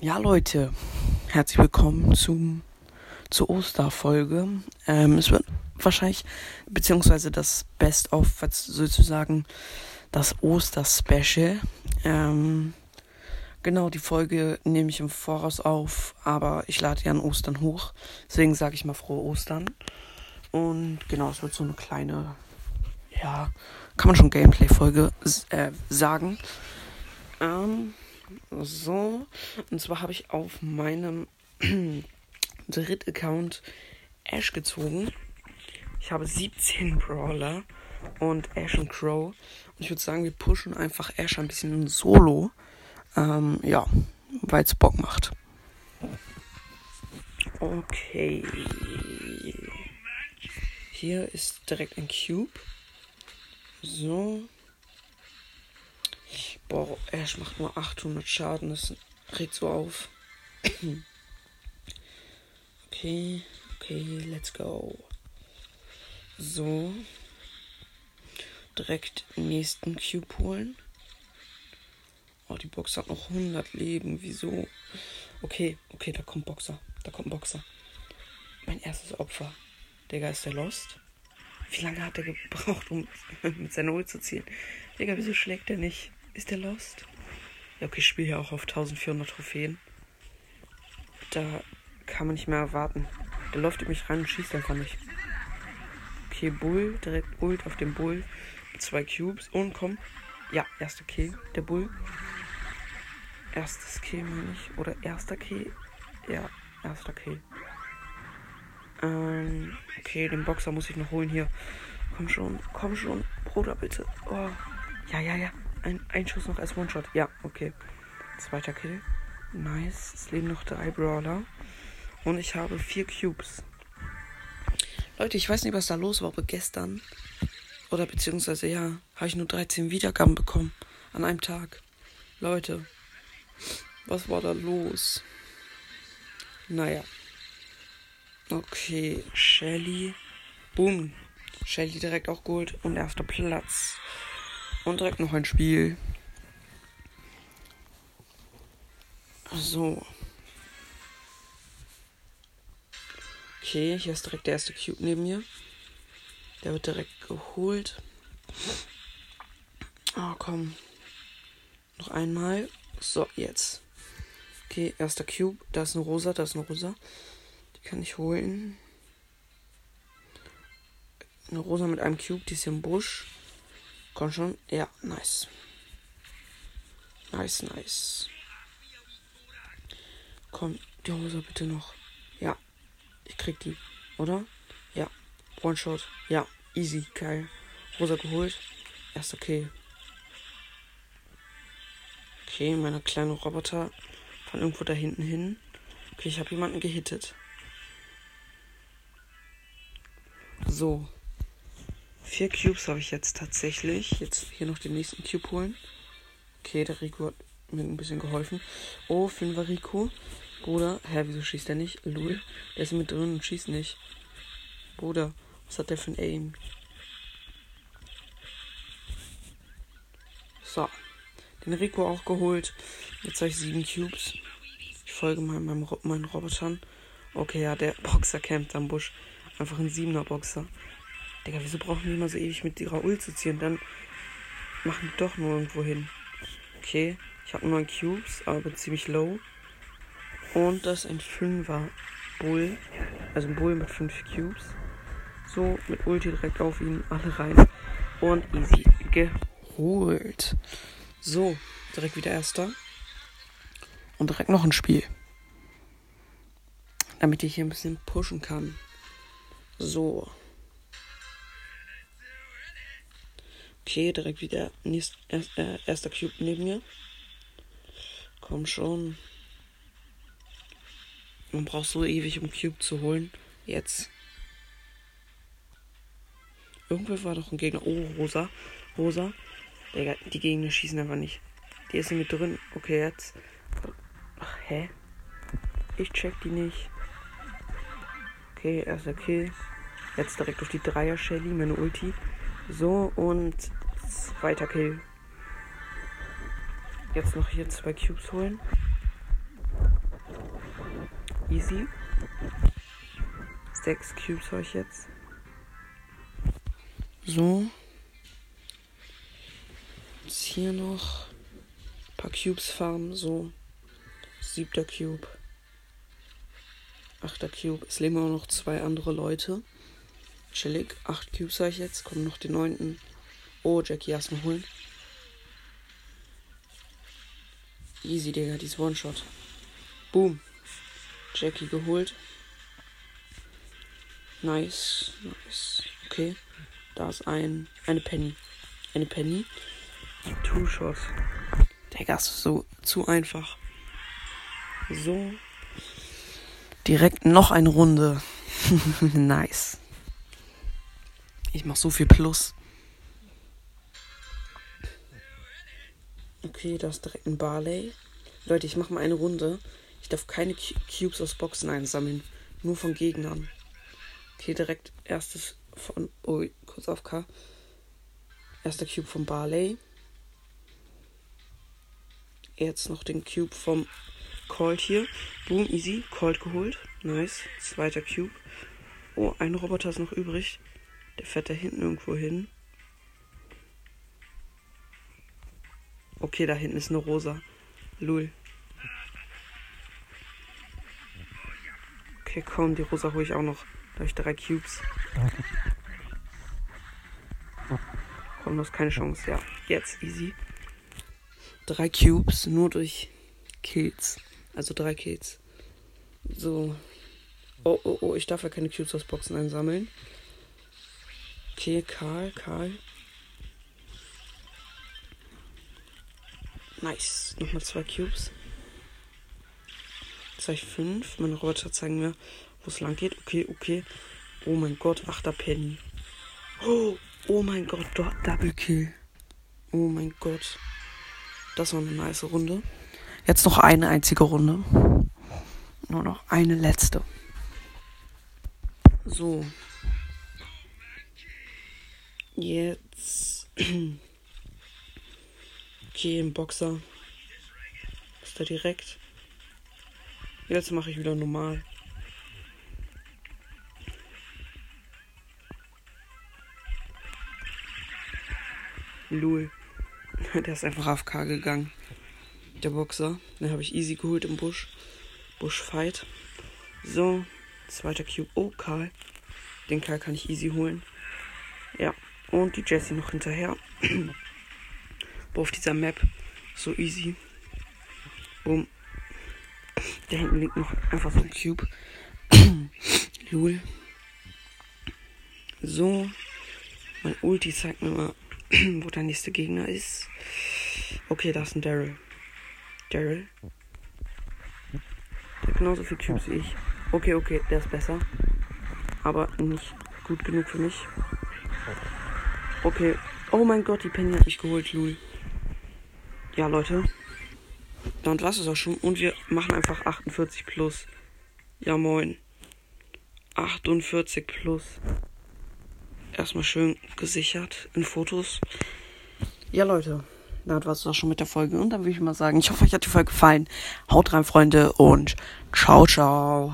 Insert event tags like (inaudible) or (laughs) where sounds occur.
Ja, Leute, herzlich willkommen zum, zur Osterfolge. Ähm, es wird wahrscheinlich, beziehungsweise das Best-of, sozusagen das Oster-Special. Ähm, genau, die Folge nehme ich im Voraus auf, aber ich lade ja an Ostern hoch. Deswegen sage ich mal frohe Ostern. Und genau, es wird so eine kleine, ja, kann man schon Gameplay-Folge äh, sagen. Ähm, so, und zwar habe ich auf meinem (clears throat) Dritt-Account Ash gezogen. Ich habe 17 Brawler und Ash und Crow. Und ich würde sagen, wir pushen einfach Ash ein bisschen solo. Ähm, ja, weil es Bock macht. Okay. Hier ist direkt ein Cube. So. Boah, Ash macht nur 800 Schaden. Das regt so auf. okay, okay, let's go. So. Direkt nächsten Cube holen. Oh, die Box hat noch 100 Leben. Wieso? Okay, okay, da kommt Boxer. Da kommt Boxer. Mein erstes Opfer. Digga, ist der Lost? Wie lange hat er gebraucht, um (laughs) mit seiner Ult zu ziehen? Digga, wieso schlägt er nicht? Ist der Lost? Ja, okay, ich spiele hier auch auf 1400 Trophäen. Da kann man nicht mehr erwarten. Der läuft in mich rein und schießt einfach nicht. Okay, Bull, direkt Ult auf den Bull. Zwei Cubes und komm. Ja, erster Kill, der Bull. Erstes Kill, meine ich. Oder erster Kill. Ja, erster Kill. Ähm, okay, den Boxer muss ich noch holen hier. Komm schon, komm schon. Bruder, bitte. Oh. Ja, ja, ja. Ein, ein Schuss noch als One-Shot. Ja, okay. Zweiter Kill. Nice. Es leben noch drei Brawler. Und ich habe vier Cubes. Leute, ich weiß nicht, was da los war, aber gestern. Oder beziehungsweise ja, habe ich nur 13 Wiedergaben bekommen. An einem Tag. Leute. Was war da los? Naja. Okay, Shelly. Boom. Shelly direkt auch geholt. Und erster Platz. Und direkt noch ein Spiel. So. Okay, hier ist direkt der erste Cube neben mir. Der wird direkt geholt. Oh, komm. Noch einmal. So, jetzt. Okay, erster Cube. Da ist eine Rosa, da ist eine Rosa. Die kann ich holen. Eine Rosa mit einem Cube, die ist im Busch. Komm schon. Ja, nice. Nice, nice. Komm, die Hose bitte noch. Ja. Ich krieg die, oder? Ja. One-Shot. Ja. Easy. Geil. Rosa geholt. Erst okay. Okay, meine kleine Roboter fahren irgendwo da hinten hin. Okay, ich habe jemanden gehittet. So. Vier Cubes habe ich jetzt tatsächlich. Jetzt hier noch den nächsten Cube holen. Okay, der Rico hat mir ein bisschen geholfen. Oh, Fünfer Rico. Bruder, hä, wieso schießt er nicht? Lul. Der ist mit drin und schießt nicht. Bruder, was hat der für ein Aim? So. Den Rico auch geholt. Jetzt habe ich sieben Cubes. Ich folge mal meinem, meinen Robotern. Okay, ja, der Boxer campt am Busch. Einfach ein siebener Boxer. Digga, wieso brauchen die immer so ewig mit ihrer Ult zu ziehen? Dann machen die doch nur irgendwo hin. Okay, ich habe neun Cubes, aber ziemlich low. Und das ist ein Fünfer Bull. Also ein Bull mit fünf Cubes. So, mit Ulti direkt auf ihn, alle rein. Und easy geholt. So, direkt wieder erster. Und direkt noch ein Spiel. Damit ich hier ein bisschen pushen kann. So. Okay, direkt wieder nächst, erst, äh, erster Cube neben mir. Komm schon. Man braucht so ewig, um Cube zu holen. Jetzt. Irgendwo war doch ein Gegner. Oh, Rosa. Rosa. Digga, die Gegner schießen einfach nicht. Die ist mit drin. Okay, jetzt. Ach, hä? Ich check die nicht. Okay, erster Kill. Jetzt direkt auf die Dreier Shelly, meine Ulti. So, und zweiter Kill. Jetzt noch hier zwei Cubes holen. Easy. Sechs Cubes habe ich jetzt. So. Jetzt hier noch ein paar Cubes farmen. So. Siebter Cube. Achter Cube. Es leben auch noch zwei andere Leute. Chillig. Acht Cubes habe ich jetzt. Kommen noch die neunten. Oh, Jackie erstmal holen. Easy, Digga. Die ist One-Shot. Boom. Jackie geholt. Nice. Nice. Okay. Da ist ein. Eine Penny. Eine Penny. Two Shots. Digga, ist so zu einfach. So. Direkt noch eine Runde. (laughs) nice. Ich mach so viel Plus. Okay, da ist direkt ein Barley. Leute, ich mach mal eine Runde. Ich darf keine Cubes aus Boxen einsammeln. Nur von Gegnern. Okay, direkt erstes von. Oh, kurz auf K. Erster Cube von Barley. Jetzt noch den Cube vom Cold hier. Boom, easy. Cold geholt. Nice. Zweiter Cube. Oh, ein Roboter ist noch übrig. Der fährt da hinten irgendwo hin. Okay, da hinten ist eine rosa. Lul. Okay, komm, die rosa hole ich auch noch. Da habe ich drei Cubes. Komm, das ist keine Chance. Ja, jetzt easy. Drei Cubes nur durch Kills. Also drei Kills. So. Oh, oh, oh, ich darf ja keine Cubes aus Boxen einsammeln. Okay, Karl, Karl. Nice. Nochmal zwei Cubes. Ich fünf. Meine Roboter zeigen mir, wo es lang geht. Okay, okay. Oh mein Gott, achter Penny. Oh, oh mein Gott, Double Kill. Oh mein Gott. Das war eine nice Runde. Jetzt noch eine einzige Runde. Nur noch eine letzte. So. Jetzt. (clears throat) Okay, im Boxer. Ist da direkt. Jetzt mache ich wieder normal. Lul. (laughs) Der ist einfach AFK gegangen. Der Boxer. Den habe ich easy geholt im Busch. Buschfight. So. Zweiter Cube. Oh, Karl. Den Karl kann ich easy holen. Ja. Und die Jessie noch hinterher. (clears throat) Boah, auf dieser Map. So easy. Boom. Da hinten liegt noch einfach so ein Cube. (clears throat) Lul. So. Mein Ulti zeigt mir mal, (clears throat) wo der nächste Gegner ist. Okay, da ist ein Daryl. Daryl. Der hat genauso viel Cubes wie ich. Okay, okay, der ist besser. Aber nicht gut genug für mich. Okay. Oh mein Gott, die Penny hat mich geholt, Lul. Ja, Leute. Dann war es auch schon. Und wir machen einfach 48 plus. Ja, moin. 48 plus. Erstmal schön gesichert in Fotos. Ja, Leute. Das war es auch schon mit der Folge. Und dann würde ich mal sagen, ich hoffe, euch hat die Folge gefallen. Haut rein, Freunde. Und ciao, ciao.